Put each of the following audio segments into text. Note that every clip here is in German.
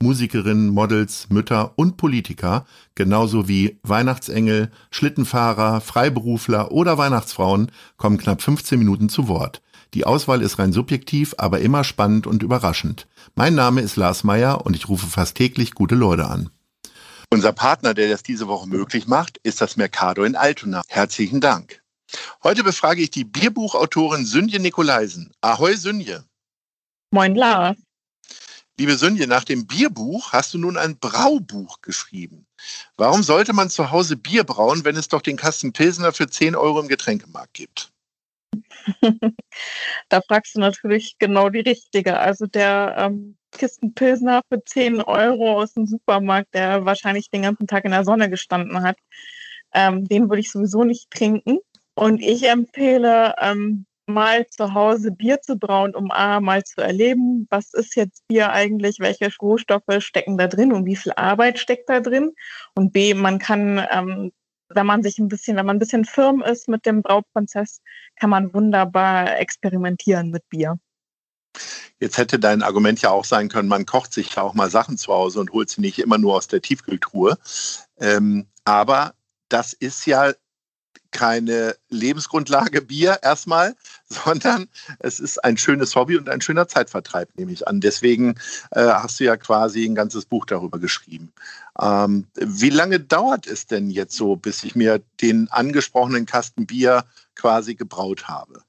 Musikerinnen, Models, Mütter und Politiker, genauso wie Weihnachtsengel, Schlittenfahrer, Freiberufler oder Weihnachtsfrauen, kommen knapp 15 Minuten zu Wort. Die Auswahl ist rein subjektiv, aber immer spannend und überraschend. Mein Name ist Lars Meyer und ich rufe fast täglich gute Leute an. Unser Partner, der das diese Woche möglich macht, ist das Mercado in Altona. Herzlichen Dank. Heute befrage ich die Bierbuchautorin Sünje Nikolaisen. Ahoi Sünje. Moin Lars. Liebe Sünje, nach dem Bierbuch hast du nun ein Braubuch geschrieben. Warum sollte man zu Hause Bier brauen, wenn es doch den Kasten Pilsner für 10 Euro im Getränkemarkt gibt? da fragst du natürlich genau die Richtige. Also der ähm, Kisten Pilsner für 10 Euro aus dem Supermarkt, der wahrscheinlich den ganzen Tag in der Sonne gestanden hat, ähm, den würde ich sowieso nicht trinken. Und ich empfehle, ähm, mal zu Hause Bier zu brauen, um A, mal zu erleben, was ist jetzt Bier eigentlich, welche Rohstoffe stecken da drin und wie viel Arbeit steckt da drin. Und B, man kann, ähm, wenn man sich ein bisschen, wenn man ein bisschen firm ist mit dem Brauprozess, kann man wunderbar experimentieren mit Bier. Jetzt hätte dein Argument ja auch sein können, man kocht sich ja auch mal Sachen zu Hause und holt sie nicht immer nur aus der Tiefkühltruhe. Ähm, aber das ist ja keine Lebensgrundlage Bier erstmal, sondern es ist ein schönes Hobby und ein schöner Zeitvertreib, nehme ich an. Deswegen äh, hast du ja quasi ein ganzes Buch darüber geschrieben. Ähm, wie lange dauert es denn jetzt so, bis ich mir den angesprochenen Kasten Bier quasi gebraut habe?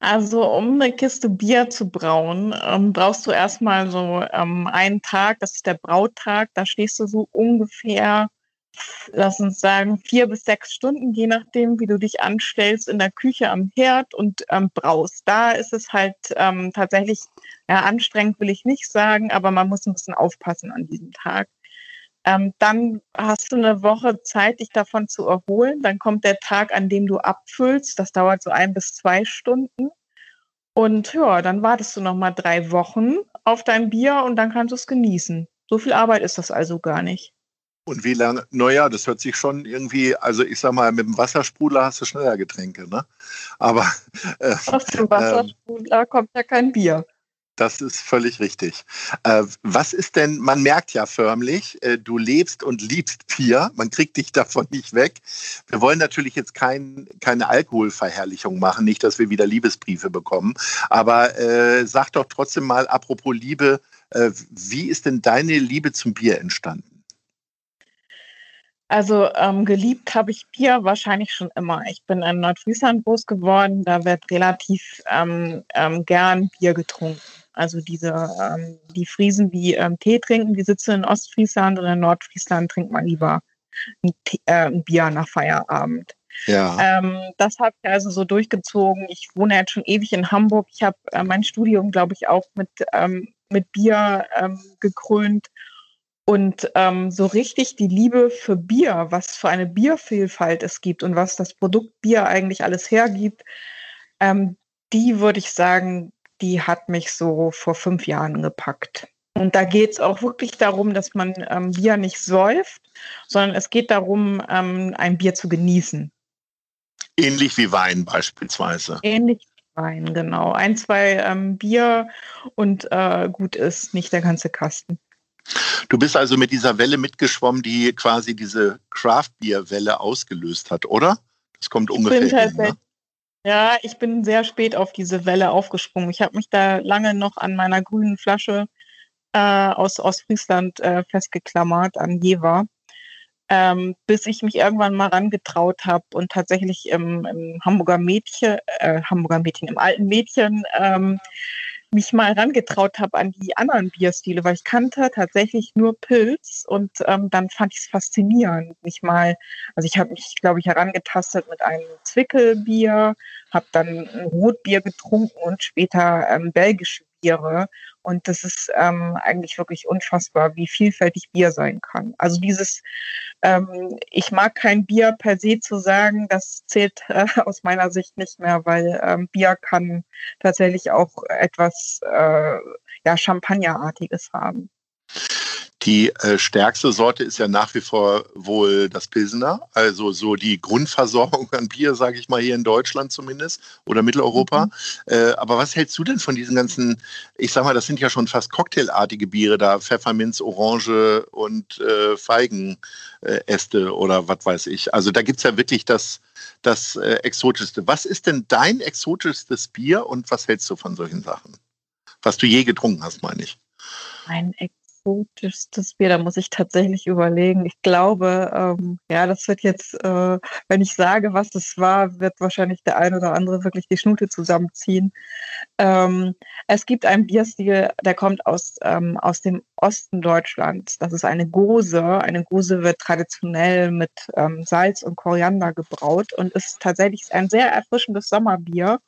Also um eine Kiste Bier zu brauen, ähm, brauchst du erstmal so ähm, einen Tag, das ist der Brautag, da stehst du so ungefähr lass uns sagen, vier bis sechs Stunden, je nachdem, wie du dich anstellst, in der Küche am Herd und ähm, braust. Da ist es halt ähm, tatsächlich, ja, anstrengend will ich nicht sagen, aber man muss ein bisschen aufpassen an diesem Tag. Ähm, dann hast du eine Woche Zeit, dich davon zu erholen. Dann kommt der Tag, an dem du abfüllst. Das dauert so ein bis zwei Stunden. Und ja, dann wartest du noch mal drei Wochen auf dein Bier und dann kannst du es genießen. So viel Arbeit ist das also gar nicht. Und wie lange? Naja, das hört sich schon irgendwie, also ich sag mal, mit dem Wassersprudler hast du schneller Getränke, ne? Aber. Äh, Aus dem Wassersprudler äh, kommt ja kein Bier. Das ist völlig richtig. Äh, was ist denn, man merkt ja förmlich, äh, du lebst und liebst Bier, man kriegt dich davon nicht weg. Wir wollen natürlich jetzt kein, keine Alkoholverherrlichung machen, nicht, dass wir wieder Liebesbriefe bekommen. Aber äh, sag doch trotzdem mal, apropos Liebe, äh, wie ist denn deine Liebe zum Bier entstanden? Also ähm, geliebt habe ich Bier wahrscheinlich schon immer. Ich bin in Nordfriesland groß geworden, da wird relativ ähm, ähm, gern Bier getrunken. Also diese, ähm, die Friesen, die ähm, Tee trinken, die sitzen in Ostfriesland und in Nordfriesland trinkt man lieber ein, Tee, äh, ein Bier nach Feierabend. Ja. Ähm, das habe ich also so durchgezogen. Ich wohne jetzt schon ewig in Hamburg. Ich habe äh, mein Studium, glaube ich, auch mit, mit Bier gekrönt. Und ähm, so richtig die Liebe für Bier, was für eine Biervielfalt es gibt und was das Produkt Bier eigentlich alles hergibt, ähm, die würde ich sagen, die hat mich so vor fünf Jahren gepackt. Und da geht es auch wirklich darum, dass man ähm, Bier nicht säuft, sondern es geht darum, ähm, ein Bier zu genießen. Ähnlich wie Wein beispielsweise. Ähnlich wie Wein, genau. Ein, zwei ähm, Bier und äh, gut ist, nicht der ganze Kasten. Du bist also mit dieser Welle mitgeschwommen, die quasi diese Craft Beer Welle ausgelöst hat, oder? Das kommt ungefähr hin, ne? Ja, ich bin sehr spät auf diese Welle aufgesprungen. Ich habe mich da lange noch an meiner grünen Flasche äh, aus Ostfriesland äh, festgeklammert, an Jever, ähm, bis ich mich irgendwann mal rangetraut habe und tatsächlich im, im Hamburger Mädchen, äh, Hamburger Mädchen, im alten Mädchen ähm, mich mal rangetraut habe an die anderen Bierstile, weil ich kannte tatsächlich nur Pilz und ähm, dann fand ich es faszinierend, mich mal, also ich habe mich, glaube ich, herangetastet mit einem Zwickelbier, habe dann ein Rotbier getrunken und später ähm, belgische Biere Und das ist ähm, eigentlich wirklich unfassbar, wie vielfältig Bier sein kann. Also dieses, ähm, ich mag kein Bier per se zu sagen, das zählt äh, aus meiner Sicht nicht mehr, weil ähm, Bier kann tatsächlich auch etwas äh, ja, Champagnerartiges haben. Die äh, stärkste Sorte ist ja nach wie vor wohl das Pilsener, also so die Grundversorgung an Bier, sage ich mal hier in Deutschland zumindest oder Mitteleuropa. Mhm. Äh, aber was hältst du denn von diesen ganzen, ich sag mal, das sind ja schon fast cocktailartige Biere da, Pfefferminz, Orange und äh, Feigenäste oder was weiß ich. Also da gibt es ja wirklich das, das äh, Exotischste. Was ist denn dein exotischstes Bier und was hältst du von solchen Sachen? Was du je getrunken hast, meine ich. Mein exotischstes Bier, da muss ich tatsächlich überlegen. Ich glaube, ähm, ja, das wird jetzt, äh, wenn ich sage, was es war, wird wahrscheinlich der eine oder andere wirklich die Schnute zusammenziehen. Ähm, es gibt einen Bierstil, der kommt aus, ähm, aus dem Osten Deutschlands. Das ist eine Gose. Eine Gose wird traditionell mit ähm, Salz und Koriander gebraut und ist tatsächlich ein sehr erfrischendes Sommerbier.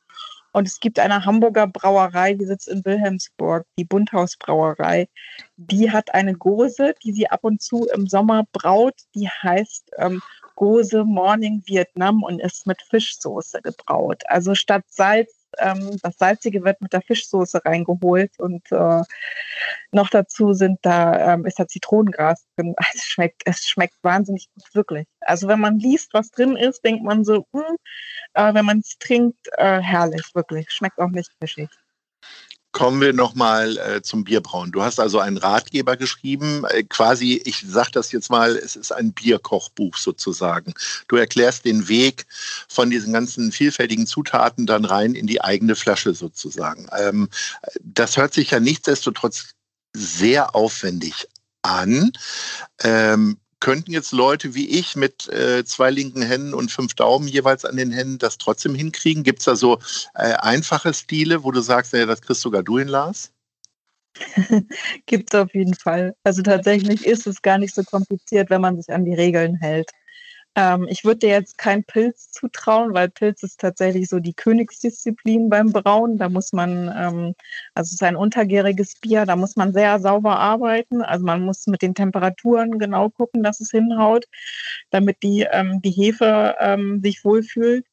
Und es gibt eine Hamburger Brauerei, die sitzt in Wilhelmsburg, die Bunthaus Brauerei. Die hat eine Gose, die sie ab und zu im Sommer braut. Die heißt ähm, Gose Morning Vietnam und ist mit Fischsoße gebraut. Also statt Salz ähm, das Salzige wird mit der Fischsoße reingeholt und äh, noch dazu sind da ähm, ist da Zitronengras drin. Es schmeckt, es schmeckt wahnsinnig gut, wirklich. Also wenn man liest, was drin ist, denkt man so, mh, hm, äh, wenn man es trinkt, äh, herrlich, wirklich. Schmeckt auch nicht fischig. Kommen wir nochmal äh, zum Bierbrauen. Du hast also einen Ratgeber geschrieben, äh, quasi, ich sage das jetzt mal, es ist ein Bierkochbuch sozusagen. Du erklärst den Weg von diesen ganzen vielfältigen Zutaten dann rein in die eigene Flasche sozusagen. Ähm, das hört sich ja nichtsdestotrotz sehr aufwendig an. Ähm, könnten jetzt Leute wie ich mit äh, zwei linken Händen und fünf Daumen jeweils an den Händen das trotzdem hinkriegen? Gibt es da so äh, einfache Stile, wo du sagst, ja, das kriegst sogar du hin, Lars? Gibt es auf jeden Fall. Also tatsächlich ist es gar nicht so kompliziert, wenn man sich an die Regeln hält. Ähm, ich würde dir jetzt keinen Pilz zutrauen, weil Pilz ist tatsächlich so die Königsdisziplin beim Brauen. Da muss man, ähm, also es ist ein untergäriges Bier, da muss man sehr sauber arbeiten. Also man muss mit den Temperaturen genau gucken, dass es hinhaut, damit die, ähm, die Hefe ähm, sich wohlfühlt.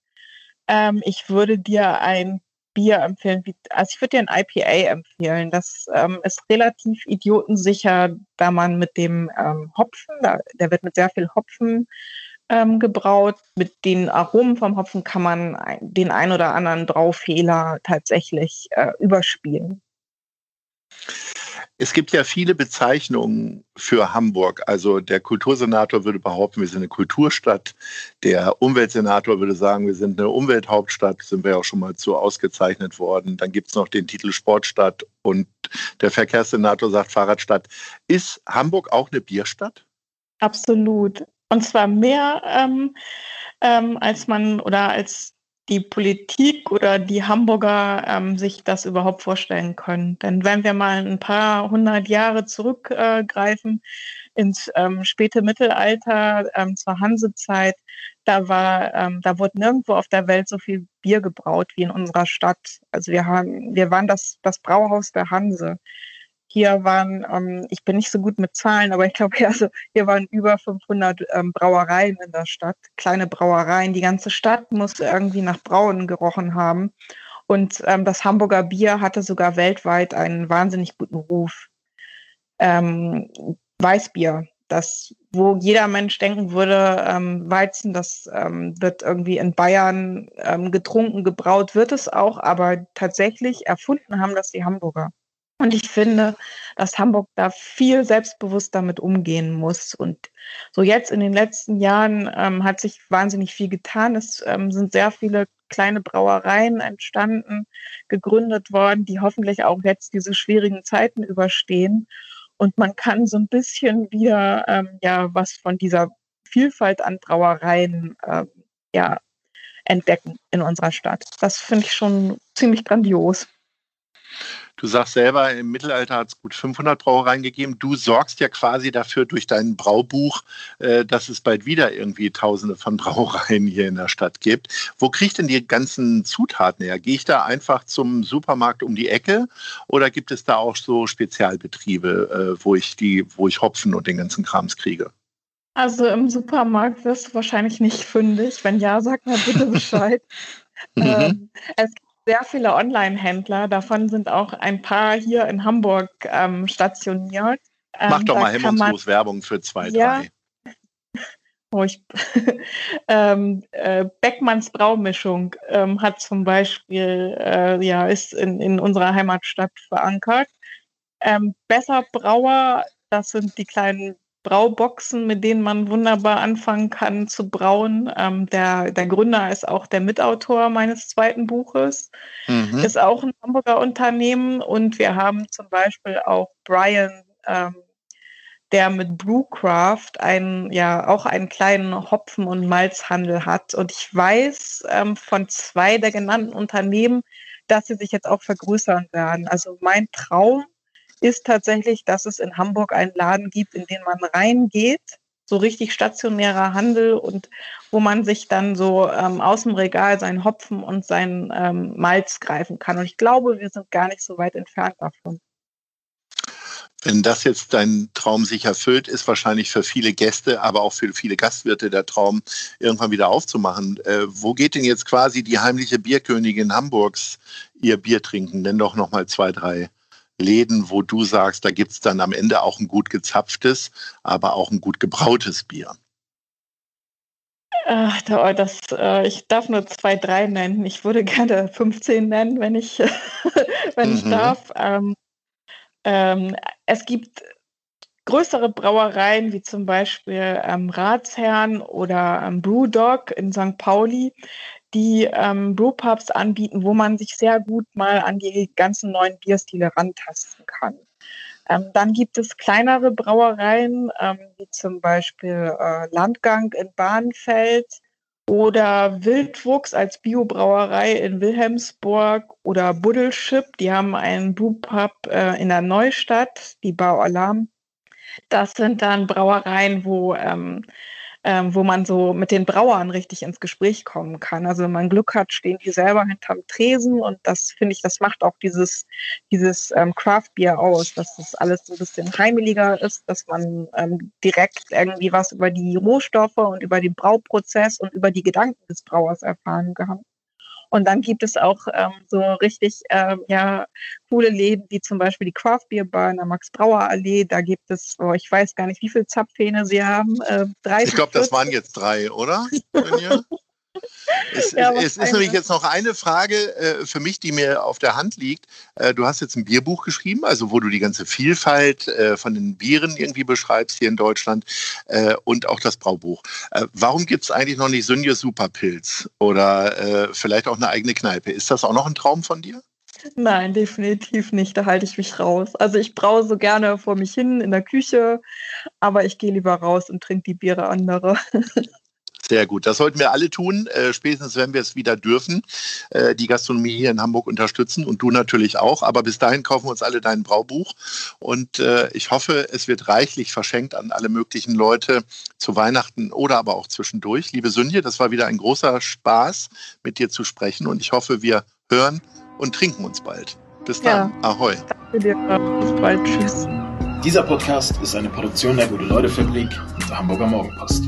Ähm, ich würde dir ein Bier empfehlen, also ich würde dir ein IPA empfehlen. Das ähm, ist relativ idiotensicher, da man mit dem ähm, Hopfen, da, der wird mit sehr viel Hopfen ähm, gebraut. Mit den Aromen vom Hopfen kann man den ein oder anderen Braufehler tatsächlich äh, überspielen. Es gibt ja viele Bezeichnungen für Hamburg. Also der Kultursenator würde behaupten, wir sind eine Kulturstadt. Der Umweltsenator würde sagen, wir sind eine Umwelthauptstadt. Sind wir ja auch schon mal zu ausgezeichnet worden. Dann gibt es noch den Titel Sportstadt und der Verkehrssenator sagt Fahrradstadt. Ist Hamburg auch eine Bierstadt? Absolut. Und zwar mehr, ähm, ähm, als man oder als die Politik oder die Hamburger ähm, sich das überhaupt vorstellen können. Denn wenn wir mal ein paar hundert Jahre zurückgreifen äh, ins ähm, späte Mittelalter, ähm, zur Hansezeit, da war, ähm, da wurde nirgendwo auf der Welt so viel Bier gebraut wie in unserer Stadt. Also wir haben, wir waren das, das Brauhaus der Hanse. Hier waren, ähm, ich bin nicht so gut mit Zahlen, aber ich glaube, also hier waren über 500 ähm, Brauereien in der Stadt, kleine Brauereien. Die ganze Stadt musste irgendwie nach Brauen gerochen haben. Und ähm, das Hamburger Bier hatte sogar weltweit einen wahnsinnig guten Ruf. Ähm, Weißbier, das, wo jeder Mensch denken würde, ähm, Weizen, das ähm, wird irgendwie in Bayern getrunken, gebraut, wird es auch, aber tatsächlich erfunden haben das die Hamburger. Und ich finde, dass Hamburg da viel selbstbewusster mit umgehen muss. Und so jetzt in den letzten Jahren ähm, hat sich wahnsinnig viel getan. Es ähm, sind sehr viele kleine Brauereien entstanden, gegründet worden, die hoffentlich auch jetzt diese schwierigen Zeiten überstehen. Und man kann so ein bisschen wieder ähm, ja was von dieser Vielfalt an Brauereien ähm, ja, entdecken in unserer Stadt. Das finde ich schon ziemlich grandios. Du sagst selber, im Mittelalter hat es gut 500 Brauereien gegeben. Du sorgst ja quasi dafür durch dein Braubuch, äh, dass es bald wieder irgendwie Tausende von Brauereien hier in der Stadt gibt. Wo kriege ich denn die ganzen Zutaten her? Gehe ich da einfach zum Supermarkt um die Ecke oder gibt es da auch so Spezialbetriebe, äh, wo ich die, wo ich Hopfen und den ganzen Krams kriege? Also im Supermarkt wirst du wahrscheinlich nicht fündig. Wenn ja, sag mal bitte Bescheid. Mhm. Ähm, es gibt sehr viele Online-Händler. Davon sind auch ein paar hier in Hamburg ähm, stationiert. Ähm, Mach doch mal hemmungslos man, Werbung für zwei, ja, drei. Oh, ich, ähm, äh, Beckmanns Braumischung ähm, hat zum Beispiel, äh, ja, ist in, in unserer Heimatstadt verankert. Ähm, Besser Brauer, das sind die kleinen Brauboxen, mit denen man wunderbar anfangen kann zu brauen. Ähm, der, der Gründer ist auch der Mitautor meines zweiten Buches, mhm. ist auch ein Hamburger Unternehmen und wir haben zum Beispiel auch Brian, ähm, der mit Brewcraft einen, ja, auch einen kleinen Hopfen- und Malzhandel hat. Und ich weiß ähm, von zwei der genannten Unternehmen, dass sie sich jetzt auch vergrößern werden. Also mein Traum ist tatsächlich, dass es in Hamburg einen Laden gibt, in den man reingeht, so richtig stationärer Handel und wo man sich dann so ähm, aus dem Regal seinen Hopfen und seinen ähm, Malz greifen kann. Und ich glaube, wir sind gar nicht so weit entfernt davon. Wenn das jetzt dein Traum sich erfüllt, ist wahrscheinlich für viele Gäste, aber auch für viele Gastwirte der Traum, irgendwann wieder aufzumachen. Äh, wo geht denn jetzt quasi die heimliche Bierkönigin Hamburgs ihr Bier trinken? Nenn doch noch mal zwei, drei Läden, wo du sagst, da gibt es dann am Ende auch ein gut gezapftes, aber auch ein gut gebrautes Bier? Ach, das, äh, ich darf nur zwei, drei nennen. Ich würde gerne 15 nennen, wenn ich, wenn mhm. ich darf. Ähm, ähm, es gibt größere Brauereien wie zum Beispiel ähm, Ratsherrn oder ähm, Brewdog in St. Pauli, die ähm, Brewpubs anbieten, wo man sich sehr gut mal an die ganzen neuen Bierstile rantasten kann. Ähm, dann gibt es kleinere Brauereien, ähm, wie zum Beispiel äh, Landgang in Bahnfeld oder Wildwuchs als Biobrauerei in Wilhelmsburg oder Buddelschip. Die haben einen Brewpub äh, in der Neustadt, die Baualarm. Das sind dann Brauereien, wo ähm, ähm, wo man so mit den Brauern richtig ins Gespräch kommen kann. Also wenn man Glück hat, stehen die selber hinterm Tresen und das finde ich, das macht auch dieses, dieses ähm, Craft Beer aus, dass das alles so ein bisschen heimeliger ist, dass man ähm, direkt irgendwie was über die Rohstoffe und über den Brauprozess und über die Gedanken des Brauers erfahren kann. Und dann gibt es auch ähm, so richtig ähm, ja, coole Läden, wie zum Beispiel die Craft Beer Bar in der Max-Brauer-Allee. Da gibt es, oh, ich weiß gar nicht, wie viele Zapfhähne sie haben. Äh, 30, ich glaube, das waren jetzt drei, oder? Es, ja, es, ist nämlich jetzt noch eine Frage äh, für mich, die mir auf der Hand liegt. Äh, du hast jetzt ein Bierbuch geschrieben, also wo du die ganze Vielfalt äh, von den Bieren irgendwie beschreibst hier in Deutschland äh, und auch das Braubuch. Äh, warum gibt es eigentlich noch nicht Sünje Superpilz oder äh, vielleicht auch eine eigene Kneipe? Ist das auch noch ein Traum von dir? Nein, definitiv nicht. Da halte ich mich raus. Also ich braue so gerne vor mich hin in der Küche, aber ich gehe lieber raus und trinke die Biere andere. Sehr gut. Das sollten wir alle tun, äh, spätestens wenn wir es wieder dürfen, äh, die Gastronomie hier in Hamburg unterstützen und du natürlich auch. Aber bis dahin kaufen wir uns alle dein Braubuch und äh, ich hoffe, es wird reichlich verschenkt an alle möglichen Leute zu Weihnachten oder aber auch zwischendurch. Liebe Sünje, das war wieder ein großer Spaß, mit dir zu sprechen und ich hoffe, wir hören und trinken uns bald. Bis dann. Ja. Ahoi. Danke dir. Bis bald. Tschüss. Dieser Podcast ist eine Produktion der Gute-Leute-Fabrik und der Hamburger Morgenpost.